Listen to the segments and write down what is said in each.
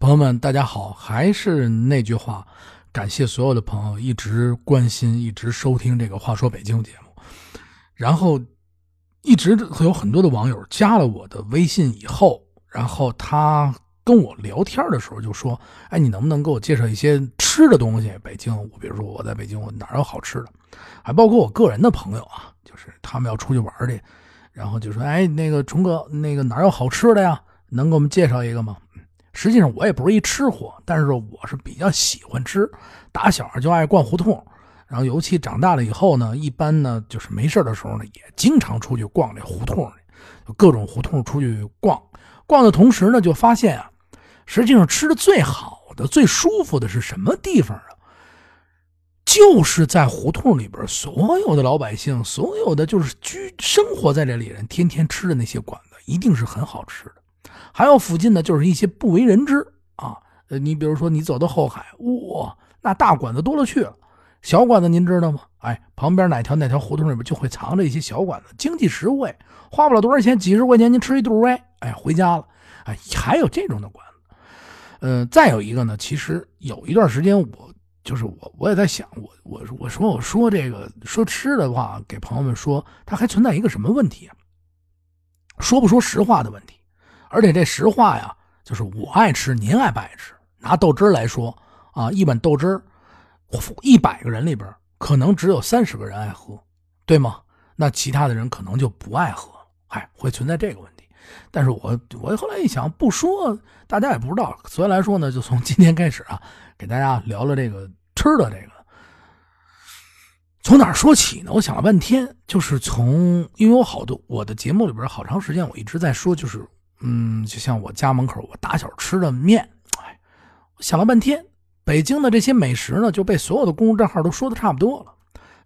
朋友们，大家好，还是那句话，感谢所有的朋友一直关心、一直收听这个《话说北京》节目，然后一直有很多的网友加了我的微信以后，然后他跟我聊天的时候就说：“哎，你能不能给我介绍一些吃的东西？北京，我比如说我在北京，我哪有好吃的？还包括我个人的朋友啊，就是他们要出去玩去，然后就说：哎，那个虫哥，那个哪有好吃的呀？能给我们介绍一个吗？”实际上我也不是一吃货，但是我是比较喜欢吃，打小就爱逛胡同，然后尤其长大了以后呢，一般呢就是没事的时候呢，也经常出去逛这胡同各种胡同出去逛。逛的同时呢，就发现啊，实际上吃的最好的、最舒服的是什么地方啊？就是在胡同里边，所有的老百姓，所有的就是居生活在这里人，天天吃的那些馆子，一定是很好吃的。还有附近呢，就是一些不为人知啊。呃，你比如说，你走到后海，哇，那大馆子多了去了。小馆子您知道吗？哎，旁边哪条哪条胡同里边就会藏着一些小馆子，经济实惠，花不了多少钱，几十块钱您吃一肚哎，哎，回家了。哎，还有这种的馆子。嗯，再有一个呢，其实有一段时间，我就是我，我也在想，我我我说我说这个说吃的话，给朋友们说，它还存在一个什么问题啊？说不说实话的问题。而且这实话呀，就是我爱吃，您爱不爱吃？拿豆汁来说啊，一碗豆汁一百个人里边可能只有三十个人爱喝，对吗？那其他的人可能就不爱喝，哎，会存在这个问题。但是我我后来一想，不说大家也不知道，所以来说呢，就从今天开始啊，给大家聊聊这个吃的这个。从哪说起呢？我想了半天，就是从因为我好多我的节目里边好长时间我一直在说，就是。嗯，就像我家门口我打小吃的面，哎，想了半天，北京的这些美食呢，就被所有的公众账号都说的差不多了。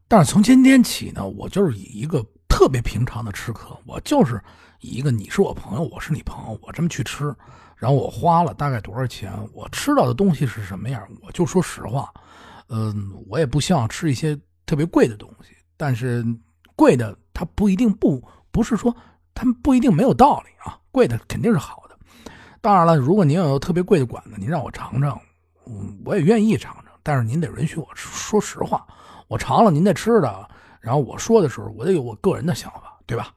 但是从今天起呢，我就是以一个特别平常的吃客，我就是以一个你是我朋友，我是你朋友，我这么去吃，然后我花了大概多少钱，我吃到的东西是什么样，我就说实话。嗯，我也不希望吃一些特别贵的东西，但是贵的它不一定不不是说它不一定没有道理啊。贵的肯定是好的，当然了，如果您有特别贵的馆子，您让我尝尝，我也愿意尝尝。但是您得允许我说实话，我尝了您的吃的，然后我说的时候，我得有我个人的想法，对吧？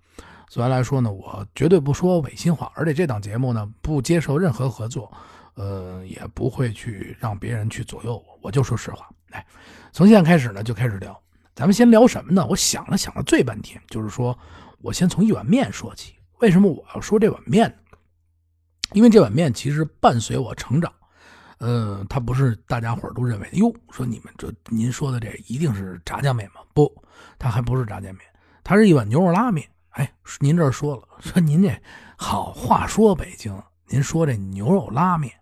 所以来说呢，我绝对不说违心话，而且这档节目呢，不接受任何合作，呃，也不会去让别人去左右我，我就说实话。来，从现在开始呢，就开始聊，咱们先聊什么呢？我想了想了，最半天，就是说我先从一碗面说起。为什么我要说这碗面呢？因为这碗面其实伴随我成长，呃，它不是大家伙都认为哟，说你们这您说的这一定是炸酱面吗？不，它还不是炸酱面，它是一碗牛肉拉面。哎，您这说了，说您这好话说北京，您说这牛肉拉面，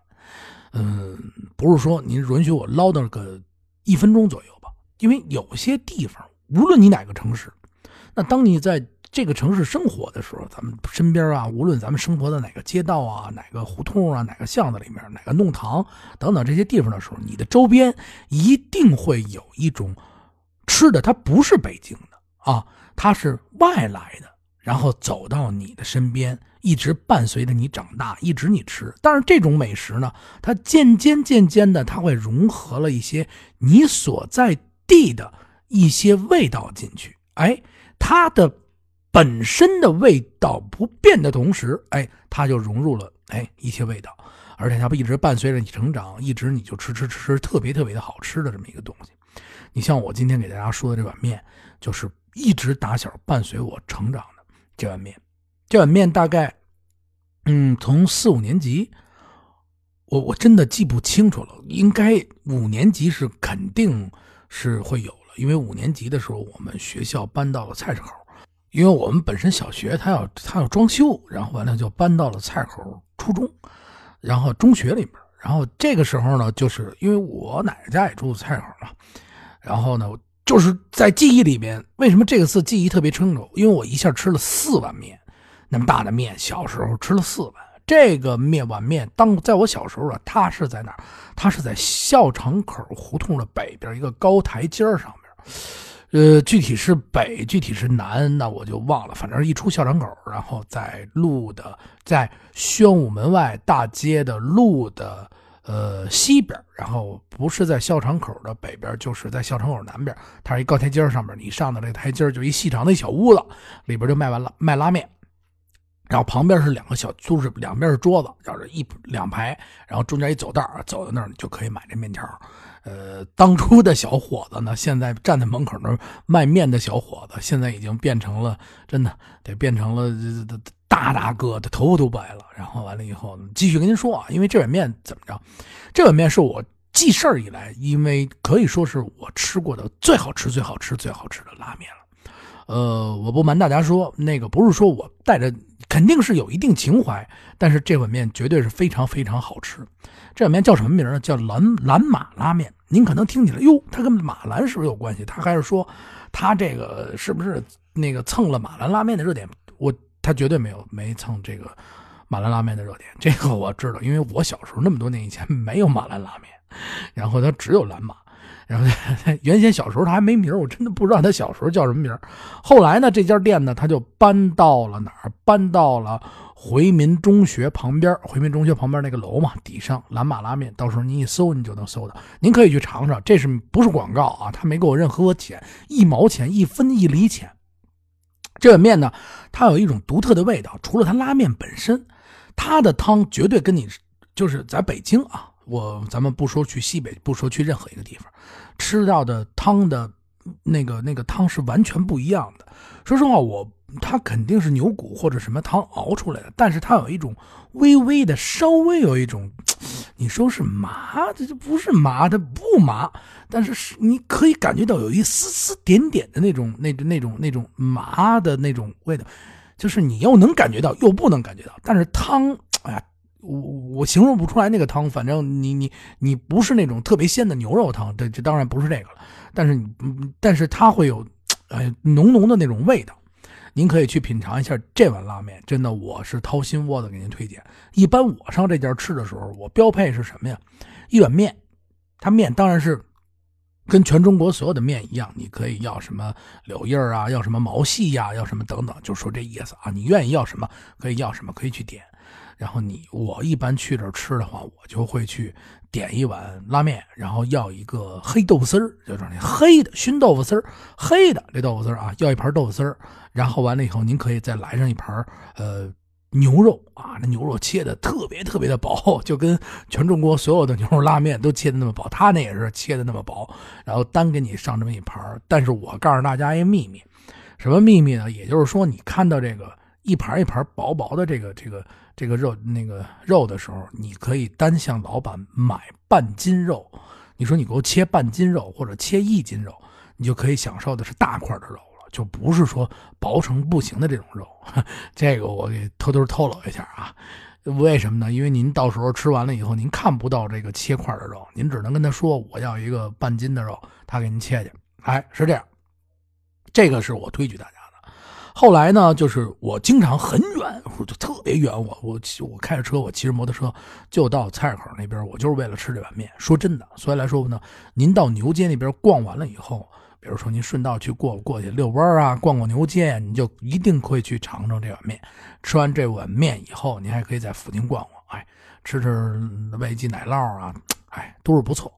嗯，不是说您允许我唠叨个一分钟左右吧？因为有些地方，无论你哪个城市，那当你在。这个城市生活的时候，咱们身边啊，无论咱们生活在哪个街道啊、哪个胡同啊、哪个巷子里面、哪个弄堂等等这些地方的时候，你的周边一定会有一种吃的，它不是北京的啊，它是外来的，然后走到你的身边，一直伴随着你长大，一直你吃。但是这种美食呢，它渐渐渐渐的，它会融合了一些你所在地的一些味道进去，哎，它的。本身的味道不变的同时，哎，它就融入了哎一些味道，而且它不一直伴随着你成长，一直你就吃吃吃吃特别特别的好吃的这么一个东西。你像我今天给大家说的这碗面，就是一直打小伴随我成长的这碗面。这碗面大概，嗯，从四五年级，我我真的记不清楚了，应该五年级是肯定是会有了，因为五年级的时候我们学校搬到了菜市口。因为我们本身小学它要它要装修，然后完了就搬到了菜口初中，然后中学里边，然后这个时候呢，就是因为我奶奶家也住在菜口嘛，然后呢，就是在记忆里边，为什么这个字记忆特别清楚？因为我一下吃了四碗面，那么大的面，小时候吃了四碗。这个面碗面，当在我小时候啊，它是在哪儿？它是在校场口胡同的北边一个高台阶上面。呃，具体是北，具体是南，那我就忘了。反正一出校场口，然后在路的，在宣武门外大街的路的呃西边，然后不是在校场口的北边，就是在校场口南边。它是一高台阶上面，你上的这台阶就一细长的一小屋子，里边就卖完了卖拉面。然后旁边是两个小，就是两边是桌子，然后一两排，然后中间一走道走到那儿你就可以买这面条。呃，当初的小伙子呢，现在站在门口那卖面的小伙子，现在已经变成了真的得变成了大大哥，的头发都白了。然后完了以后，继续跟您说啊，因为这碗面怎么着？这碗面是我记事儿以来，因为可以说是我吃过的最好吃、最好吃、最好吃的拉面了。呃，我不瞒大家说，那个不是说我带着。肯定是有一定情怀，但是这碗面绝对是非常非常好吃。这碗面叫什么名呢？叫蓝蓝马拉面。您可能听起来，哟，它跟马兰是不是有关系？他还是说，他这个是不是那个蹭了马兰拉面的热点？我他绝对没有没蹭这个马兰拉面的热点。这个我知道，因为我小时候那么多年以前没有马兰拉面，然后它只有蓝马。然后 原先小时候他还没名我真的不知道他小时候叫什么名后来呢，这家店呢，他就搬到了哪儿？搬到了回民中学旁边。回民中学旁边那个楼嘛，底上蓝马拉面，到时候您一搜，你就能搜到。您可以去尝尝，这是不是广告啊？他没给我任何钱，一毛钱，一分一厘钱。这碗面呢，它有一种独特的味道，除了它拉面本身，它的汤绝对跟你就是在北京啊。我咱们不说去西北，不说去任何一个地方，吃到的汤的，那个那个汤是完全不一样的。说实话，我它肯定是牛骨或者什么汤熬出来的，但是它有一种微微的，稍微有一种，你说是麻，这就不是麻，它不麻，但是是你可以感觉到有一丝丝点点的那种那那种那种麻的那种味道，就是你又能感觉到，又不能感觉到，但是汤，我我形容不出来那个汤，反正你你你不是那种特别鲜的牛肉汤，这这当然不是这个了。但是你但是它会有，哎，浓浓的那种味道。您可以去品尝一下这碗拉面，真的我是掏心窝子给您推荐。一般我上这家吃的时候，我标配是什么呀？一碗面，它面当然是跟全中国所有的面一样，你可以要什么柳叶啊，要什么毛细呀，要什么等等，就说这意思啊。你愿意要什么，可以要什么，可以去点。然后你我一般去这儿吃的话，我就会去点一碗拉面，然后要一个黑豆腐丝儿，就是那黑的熏豆腐丝儿，黑的这豆腐丝儿啊，要一盘豆腐丝儿。然后完了以后，您可以再来上一盘呃牛肉啊，那牛肉切的特别特别的薄，就跟全中国所有的牛肉拉面都切的那么薄，他那也是切的那么薄。然后单给你上这么一盘但是我告诉大家一个秘密，什么秘密呢？也就是说，你看到这个一盘一盘薄薄的这个这个。这个肉那个肉的时候，你可以单向老板买半斤肉。你说你给我切半斤肉或者切一斤肉，你就可以享受的是大块的肉了，就不是说薄成不行的这种肉。这个我给偷偷透露一下啊，为什么呢？因为您到时候吃完了以后，您看不到这个切块的肉，您只能跟他说我要一个半斤的肉，他给您切去。哎，是这样，这个是我推举大家。后来呢，就是我经常很远，我就特别远，我我我开着车，我骑着摩托车就到菜市口那边，我就是为了吃这碗面。说真的，所以来说呢，您到牛街那边逛完了以后，比如说您顺道去过过去遛弯啊，逛逛牛街，你就一定会去尝尝这碗面。吃完这碗面以后，您还可以在附近逛逛，哎，吃吃味记奶酪啊，哎，都是不错。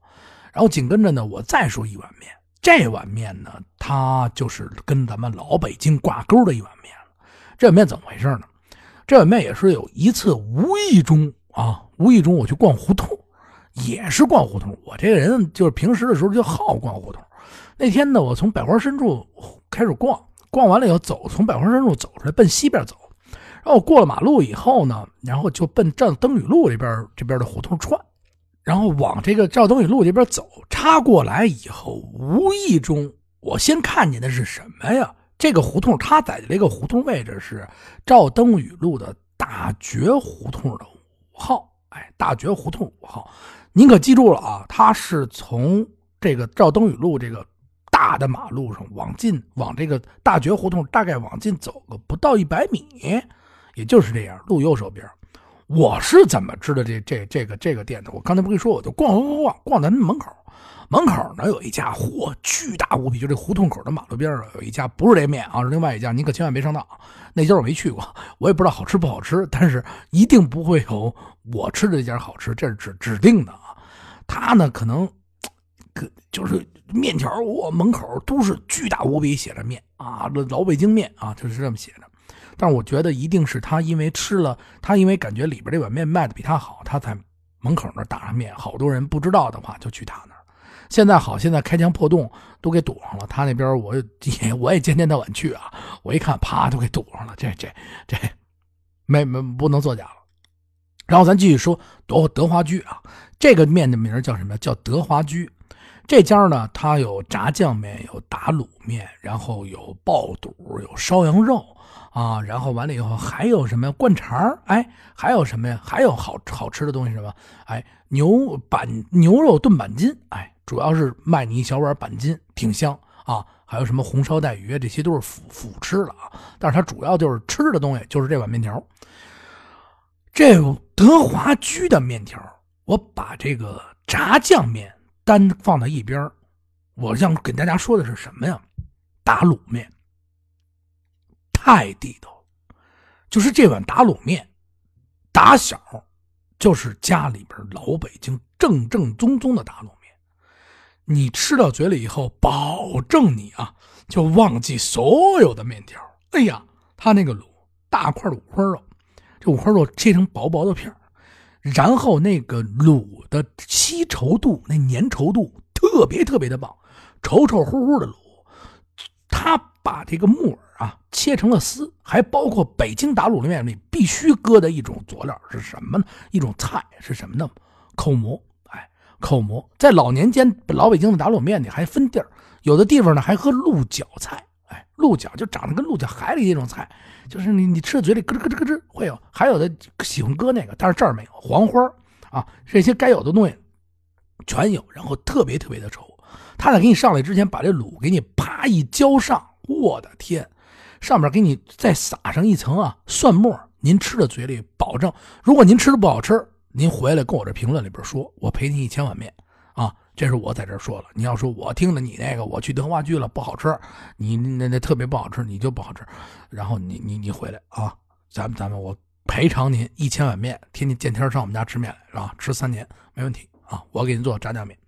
然后紧跟着呢，我再说一碗面。这碗面呢，它就是跟咱们老北京挂钩的一碗面了。这碗面怎么回事呢？这碗面也是有一次无意中啊，无意中我去逛胡同，也是逛胡同。我这个人就是平时的时候就好逛胡同。那天呢，我从百花深处开始逛，逛完了以后走，从百花深处走出来，奔西边走。然后过了马路以后呢，然后就奔站灯雨路这边这边的胡同串。然后往这个赵登禹路这边走，插过来以后，无意中我先看见的是什么呀？这个胡同，它在这个胡同位置是赵登禹路的大觉胡同的五号。哎，大觉胡同五号，您可记住了啊？它是从这个赵登禹路这个大的马路上往进，往这个大觉胡同大概往进走个不到一百米，也就是这样，路右手边。我是怎么知道这这这个这个店的？我刚才不跟你说，我就逛逛逛逛逛咱门口，门口呢有一家嚯巨大无比，就这胡同口的马路边上有一家，不是这面啊，是另外一家，你可千万别上当。那家我没去过，我也不知道好吃不好吃，但是一定不会有我吃的这家好吃，这是指指定的啊。他呢可能，可就是面条，我门口都是巨大无比写着面啊，老北京面啊，就是这么写着。但我觉得一定是他，因为吃了，他因为感觉里边这碗面卖的比他好，他在门口那打上面。好多人不知道的话，就去他那儿。现在好，现在开墙破洞都给堵上了。他那边我也我也天天到晚去啊，我一看，啪都给堵上了。这这这，没没不能作假了。然后咱继续说德德华居啊，这个面的名叫什么？叫德华居。这家呢，它有炸酱面，有打卤面，然后有爆肚，有烧羊肉。啊，然后完了以后还有什么灌肠哎，还有什么呀？还有好好吃的东西什么？哎，牛板牛肉炖板筋，哎，主要是卖你一小碗板筋，挺香啊。还有什么红烧带鱼，这些都是辅辅吃的啊。但是它主要就是吃的东西，就是这碗面条。这德华居的面条，我把这个炸酱面单放在一边我想给大家说的是什么呀？打卤面。太地道了，就是这碗打卤面，打小就是家里边老北京正正宗宗的打卤面。你吃到嘴里以后，保证你啊就忘记所有的面条。哎呀，他那个卤大块的五花肉，这五花肉切成薄薄的片然后那个卤的稀稠度、那粘稠度特别特别的棒，稠稠乎乎的卤，他把这个木耳。啊，切成了丝，还包括北京打卤面里必须搁的一种佐料是什么呢？一种菜是什么呢？口蘑。哎，口蘑在老年间老北京的打卤面里还分地儿，有的地方呢还喝鹿角菜。哎，鹿角就长得跟鹿角海里那种菜，就是你你吃的嘴里咯吱咯吱咯吱会有。还有的喜欢搁那个，但是这儿没有黄花啊，这些该有的东西全有，然后特别特别的稠。他在给你上来之前，把这卤给你啪一浇上，我的天！上面给你再撒上一层啊蒜末，您吃的嘴里保证。如果您吃的不好吃，您回来跟我这评论里边说，我赔您一千碗面啊！这是我在这说了。你要说我听了你那个，我去德华居了不好吃，你那那特别不好吃，你就不好吃。然后你你你回来啊，咱们咱们我赔偿您一千碗面，天天见天上我们家吃面来是吧？吃三年没问题啊，我给您做炸酱面。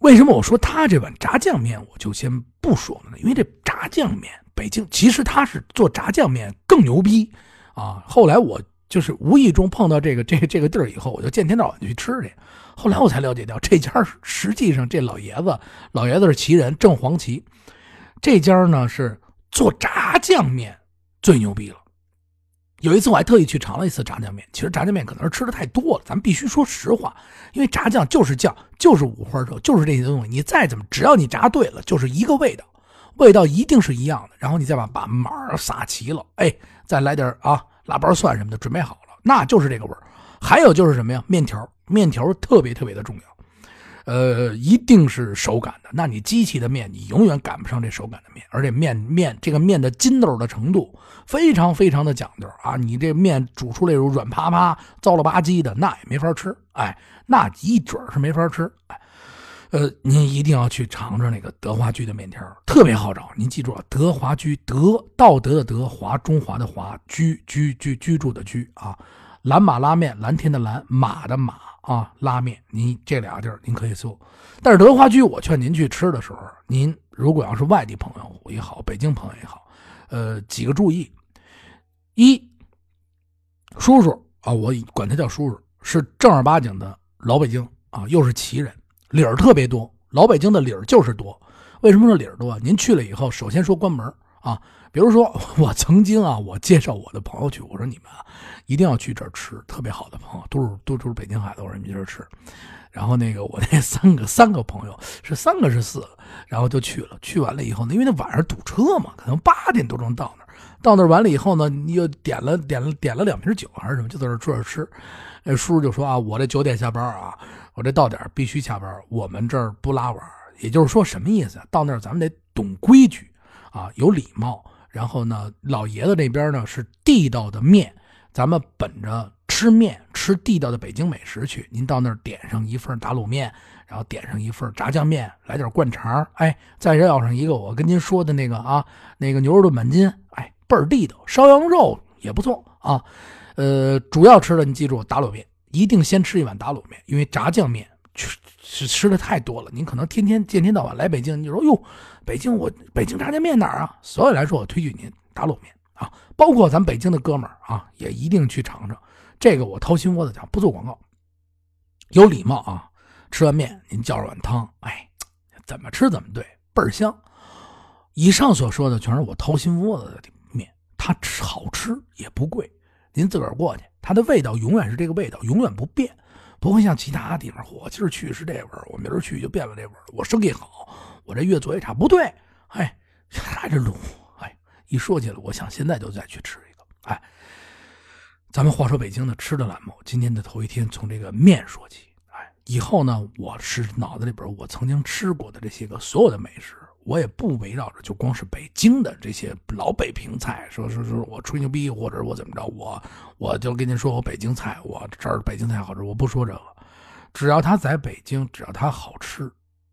为什么我说他这碗炸酱面我就先不说了呢？因为这炸酱面。北京其实他是做炸酱面更牛逼啊！后来我就是无意中碰到这个这这个地儿以后，我就见天到晚去吃去。后来我才了解到，这家实际上这老爷子老爷子是旗人郑黄旗，这家呢是做炸酱面最牛逼了。有一次我还特意去尝了一次炸酱面，其实炸酱面可能是吃的太多了，咱们必须说实话，因为炸酱就是酱，就是五花肉，就是这些东西，你再怎么只要你炸对了，就是一个味道。味道一定是一样的，然后你再把把码撒齐了，哎，再来点啊腊八蒜什么的，准备好了，那就是这个味儿。还有就是什么呀？面条，面条特别特别的重要，呃，一定是手擀的。那你机器的面，你永远赶不上这手擀的面，而且面面这个面的筋斗的程度非常非常的讲究啊！你这面煮出来软趴趴、糟了吧唧的，那也没法吃，哎，那一准是没法吃，哎。呃，您一定要去尝尝那个德华居的面条，特别好找。您记住啊，德华居，德道德的德，华中华的华，居居居居住的居啊。蓝马拉面，蓝天的蓝，马的马啊，拉面。您这俩地儿您可以搜。但是德华居，我劝您去吃的时候，您如果要是外地朋友也好，北京朋友也好，呃，几个注意：一，叔叔啊，我管他叫叔叔，是正儿八经的老北京啊，又是旗人。理儿特别多，老北京的理儿就是多。为什么说理儿多？您去了以后，首先说关门啊。比如说，我曾经啊，我介绍我的朋友去，我说你们啊，一定要去这儿吃，特别好的朋友，都是都都是北京孩子，我说你们这儿吃。然后那个我那 三个三个朋友是三个是四个，然后就去了。去完了以后呢，因为那晚上堵车嘛，可能八点多钟到那。到那儿完了以后呢，你又点了点了点了两瓶酒还是什么，就在这坐着吃。那叔叔就说啊，我这九点下班啊。我这到点必须下班，我们这儿不拉碗。也就是说，什么意思？到那儿咱们得懂规矩啊，有礼貌。然后呢，老爷子那边呢是地道的面，咱们本着吃面，吃地道的北京美食去。您到那儿点上一份打卤面，然后点上一份炸酱面，来点灌肠，哎，再要上一个我跟您说的那个啊，那个牛肉炖板筋，哎，倍儿地道。烧羊肉也不错啊。呃，主要吃的你记住，打卤面一定先吃一碗打卤面，因为炸酱面吃吃的太多了。您可能天天见天到晚来北京，你说哟，北京我北京炸酱面哪儿啊？所以来说，我推荐您打卤面啊，包括咱北京的哥们儿啊，也一定去尝尝。这个我掏心窝子讲，不做广告，有礼貌啊。吃完面您叫上碗汤，哎，怎么吃怎么对，倍儿香。以上所说的全是我掏心窝子的面，它吃好吃也不贵。您自个儿过去，它的味道永远是这个味道，永远不变，不会像其他地方。我今儿去是这味儿，我明儿去就变了这味儿。我生意好，我这越做越差，不对。哎，还是卤。哎，一说起来，我想现在就再去吃一个。哎，咱们话说北京的吃的栏目，今天的头一天从这个面说起。哎，以后呢，我是脑子里边我曾经吃过的这些个所有的美食。我也不围绕着就光是北京的这些老北平菜，说说说我吹牛逼，或者我怎么着，我我就跟您说我北京菜，我这儿北京菜好吃，我不说这个，只要它在北京，只要它好吃，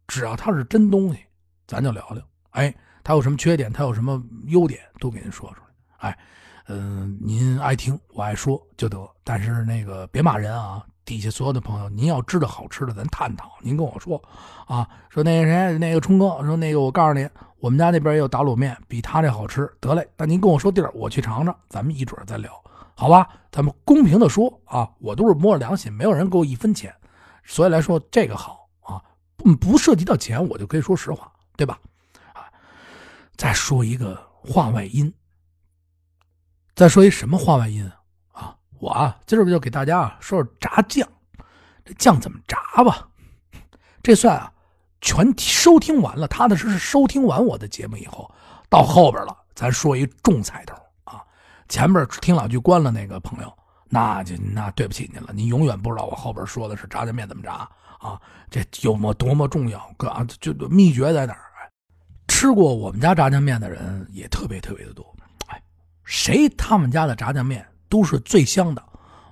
只要它是真东西，咱就聊聊。哎，它有什么缺点，它有什么优点，都给您说出来。哎，嗯，您爱听我爱说就得，但是那个别骂人啊。底下所有的朋友，您要知道好吃的，咱探讨。您跟我说，啊，说那个谁，那个冲哥，说那个我告诉你，我们家那边也有打卤面，比他这好吃。得嘞，那您跟我说地儿，我去尝尝，咱们一准再聊，好吧？咱们公平的说啊，我都是摸着良心，没有人给我一分钱，所以来说这个好啊，不不涉及到钱，我就可以说实话，对吧？啊，再说一个话外音，再说一什么话外音啊？我啊，今儿不就给大家啊说说炸酱，这酱怎么炸吧？这算啊，全收听完了，踏踏实实收听完我的节目以后，到后边了，咱说一重彩头啊。前面听两句关了那个朋友，那就那对不起您了，您永远不知道我后边说的是炸酱面怎么炸啊，这有么多么重要，哥啊，就秘诀在哪儿？吃过我们家炸酱面的人也特别特别的多，哎，谁他们家的炸酱面？都是最香的，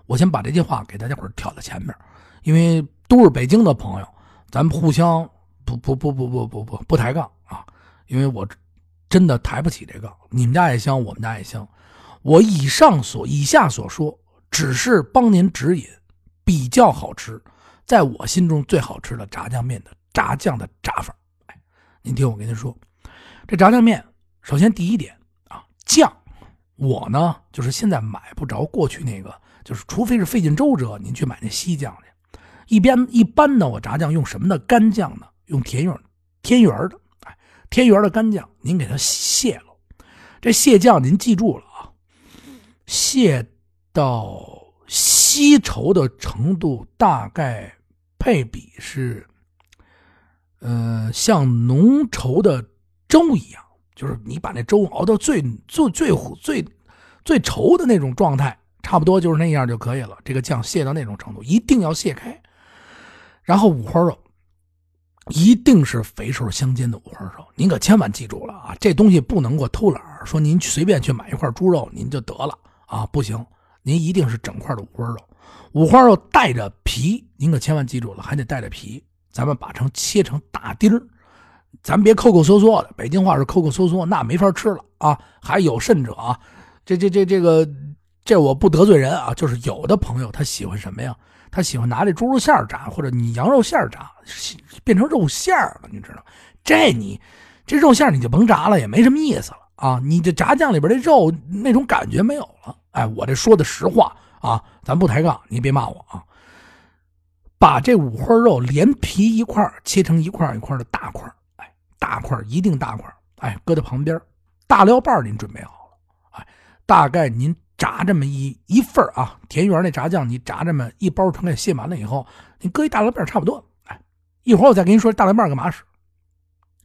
我先把这句话给大家伙儿挑在前面，因为都是北京的朋友，咱们互相不不不不不不不不抬杠啊，因为我真的抬不起这杠，你们家也香，我们家也香，我以上所以下所说，只是帮您指引，比较好吃，在我心中最好吃的炸酱面的炸酱的炸法，哎，您听我跟您说，这炸酱面，首先第一点啊，酱。我呢，就是现在买不着过去那个，就是除非是费尽周折，您去买那西酱去。一边一般的，我炸酱用什么的干酱呢？用田园田园的，哎，田园的干酱，您给它卸了。这卸酱您记住了啊，卸到稀稠的程度，大概配比是，呃，像浓稠的粥一样。就是你把那粥熬到最最最最最稠的那种状态，差不多就是那样就可以了。这个酱卸到那种程度，一定要卸开。然后五花肉一定是肥瘦相间的五花肉，您可千万记住了啊！这东西不能够偷懒说您随便去买一块猪肉您就得了啊，不行，您一定是整块的五花肉。五花肉带着皮，您可千万记住了，还得带着皮。咱们把成切成大丁儿。咱别抠抠缩缩的，北京话是抠抠缩缩，那没法吃了啊！还有甚者啊，这这这这个，这我不得罪人啊，就是有的朋友他喜欢什么呀？他喜欢拿这猪肉馅炸，或者你羊肉馅炸，变成肉馅了，你知道？这你这肉馅你就甭炸了，也没什么意思了啊！你这炸酱里边的肉那种感觉没有了。哎，我这说的实话啊，咱不抬杠，你别骂我啊！把这五花肉连皮一块切成一块一块的大块。大块一定大块，哎，搁在旁边。大料瓣您准备好了，哎，大概您炸这么一一份啊，田园那炸酱你炸这么一包，全给卸完了以后，你搁一大料瓣差不多。哎，一会儿我再跟您说大料瓣干嘛使。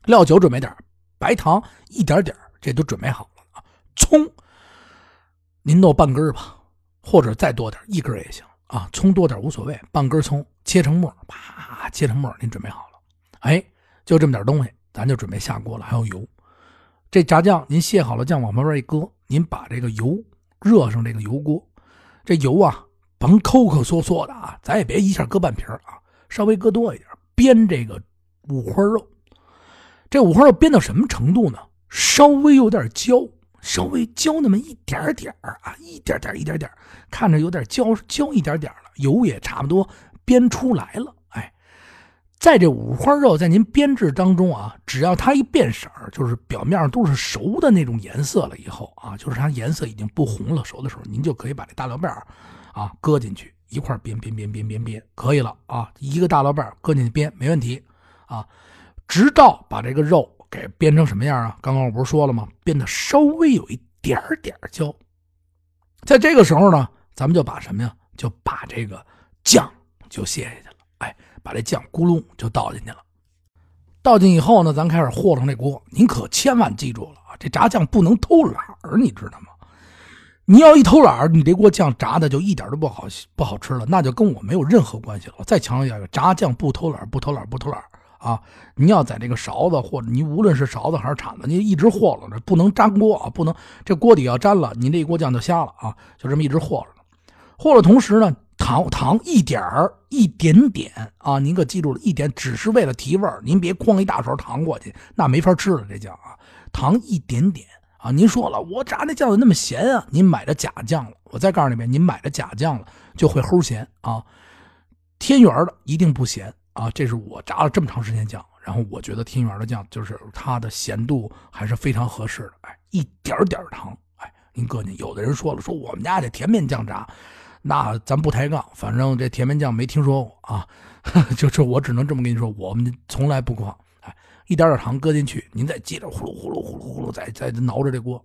料酒准备点，白糖一点点，这都准备好了啊。葱，您弄半根吧，或者再多点，一根也行啊。葱多点无所谓，半根葱切成末，啪切成末，您准备好了。哎，就这么点东西。咱就准备下锅了，还有油。这炸酱您卸好了酱往旁边一搁，您把这个油热上，这个油锅，这油啊甭抠抠缩缩的啊，咱也别一下搁半瓶啊，稍微搁多一点，煸这个五花肉。这五花肉煸到什么程度呢？稍微有点焦，稍微焦那么一点点啊，一点点一点点，看着有点焦焦一点点了，油也差不多煸出来了。在这五花肉在您煸制当中啊，只要它一变色儿就是表面上都是熟的那种颜色了以后啊，就是它颜色已经不红了，熟的时候，您就可以把这大料瓣啊搁进去一块煸煸煸煸煸煸，可以了啊，一个大料瓣搁进去煸没问题啊。直到把这个肉给煸成什么样啊？刚刚我不是说了吗？煸的稍微有一点点焦，在这个时候呢，咱们就把什么呀？就把这个酱就卸下去了。哎，把这酱咕噜就倒进去了。倒进以后呢，咱开始和成这锅。您可千万记住了啊，这炸酱不能偷懒儿，你知道吗？你要一偷懒儿，你这锅酱炸的就一点都不好不好吃了，那就跟我没有任何关系了。我再强调一下，炸酱不偷懒，不偷懒，不偷懒。啊，你要在这个勺子或者你无论是勺子还是铲子，你一直和着，不能粘锅啊，不能这锅底要粘了，你这锅酱就瞎了啊，就这么一直和着。和了同时呢，糖糖一点儿一点点啊，您可记住了一点，只是为了提味儿，您别哐一大勺糖过去，那没法吃了这酱啊。糖一点点啊，您说了，我炸那酱怎么那么咸啊？您买的假酱了，我再告诉你们，您买的假酱了就会齁咸啊。天元的一定不咸。啊，这是我炸了这么长时间酱，然后我觉得天元的酱就是它的咸度还是非常合适的。哎，一点点糖，哎，您搁进。有的人说了，说我们家这甜面酱炸，那咱不抬杠，反正这甜面酱没听说过啊。就是我只能这么跟你说，我们从来不放。哎，一点点糖搁进去，您再接着呼噜呼噜呼噜呼噜再再挠着这锅。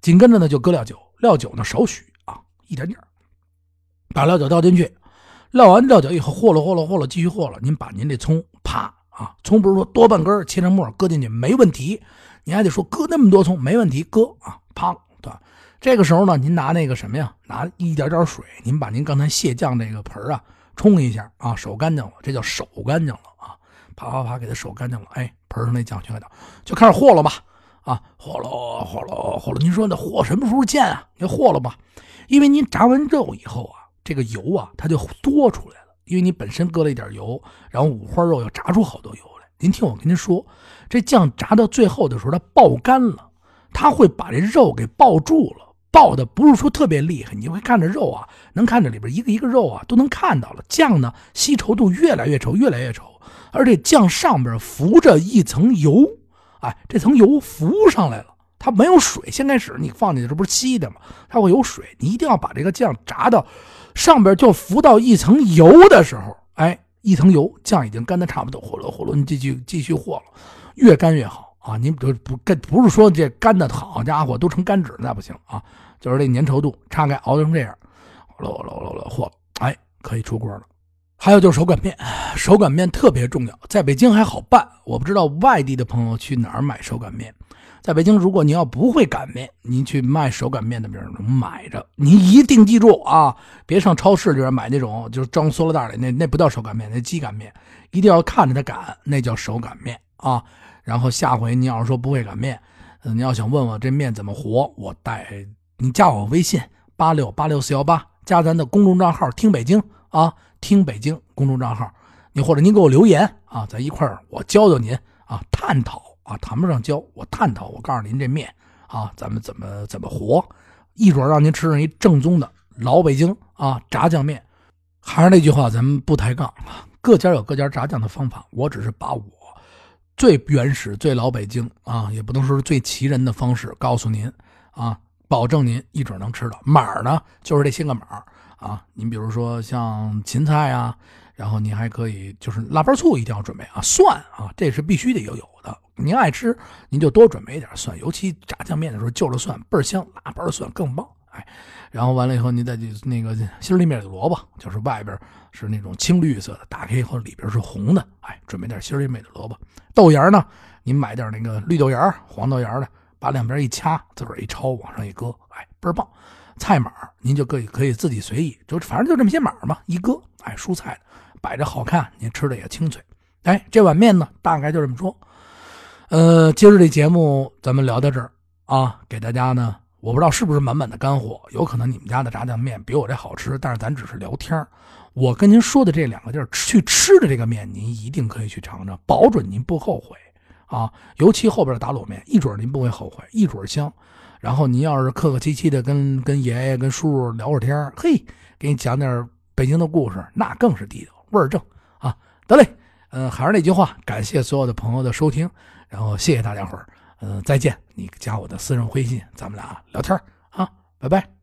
紧跟着呢就搁料酒，料酒呢少许啊，一点点，把料酒倒进去。料完料酒以后，和了和了和了，继续和了。您把您这葱啪啊，葱不是说多半根切成末搁进去没问题，您还得说搁那么多葱没问题，搁啊，啪对吧。这个时候呢，您拿那个什么呀，拿一点点水，您把您刚才卸酱这个盆啊冲一下啊，手干净了，这叫手干净了啊，啪啪啪给它手干净了，哎，盆上那酱全给倒，就开始和了吧啊，和了和了和了。您说那和什么时候见啊？您和了吧，因为您炸完肉以后啊。这个油啊，它就多出来了，因为你本身搁了一点油，然后五花肉要炸出好多油来。您听我跟您说，这酱炸到最后的时候，它爆干了，它会把这肉给爆住了，爆的不是说特别厉害，你会看着肉啊，能看着里边一个一个肉啊，都能看到了。酱呢，吸稠度越来越稠，越来越稠，而且酱上边浮着一层油，哎，这层油浮上来了。它没有水，先开始你放进去，这不是稀的吗？它会有水，你一定要把这个酱炸到上边就浮到一层油的时候，哎，一层油，酱已经干的差不多，呼噜呼噜，你继续继续和了，越干越好啊！您不不干，不是说这干的好家伙都成干纸那不行啊，就是这粘稠度，插盖熬成这样，呼噜呼噜呼噜和了，哎，可以出锅了。还有就是手擀面，手擀面特别重要，在北京还好办，我不知道外地的朋友去哪儿买手擀面。在北京，如果您要不会擀面，您去卖手擀面的地儿能买着。您一定记住啊，别上超市里边买那种就是装塑料袋里那那不叫手擀面，那机擀面，一定要看着它擀，那叫手擀面啊。然后下回你要是说不会擀面，你要想问我这面怎么和，我带你加我微信八六八六四幺八，加咱的公众账号听北京啊，听北京公众账号，你或者您给我留言啊，咱一块儿我教教您啊，探讨。啊，谈不上教，我探讨。我告诉您，这面啊，咱们怎么怎么和，一准让您吃上一正宗的老北京啊炸酱面。还是那句话，咱们不抬杠啊，各家有各家炸酱的方法。我只是把我最原始、最老北京啊，也不能说是最奇人的方式告诉您啊，保证您一准能吃到。码呢，就是这些个码啊。您比如说像芹菜啊。然后您还可以，就是腊八醋一定要准备啊，蒜啊，这是必须得要有的。您爱吃，您就多准备一点蒜，尤其炸酱面的时候，就着蒜倍儿香，腊八蒜更棒。哎，然后完了以后，您再去那个心里面的萝卜，就是外边是那种青绿色的，打开以后里边是红的。哎，准备点心里面的萝卜。豆芽呢，您买点那个绿豆芽、黄豆芽的，把两边一掐，自个儿一抄，往上一搁，哎，倍儿棒。菜码您就可以可以自己随意，就反正就这么些码嘛，一搁，哎，蔬菜。摆着好看，您吃的也清脆。哎，这碗面呢，大概就这么说。呃，今儿这节目咱们聊到这儿啊，给大家呢我不知道是不是满满的干货，有可能你们家的炸酱面比我这好吃，但是咱只是聊天我跟您说的这两个地儿去吃的这个面，您一定可以去尝尝，保准您不后悔啊！尤其后边的打卤面，一准您不会后悔，一准香。然后您要是客客气气的跟跟爷爷跟叔叔聊会天嘿，给你讲点北京的故事，那更是地道，味儿正啊！得嘞，嗯，还是那句话，感谢所有的朋友的收听，然后谢谢大家伙儿，嗯，再见。你加我的私人微信，咱们俩聊天啊，拜拜。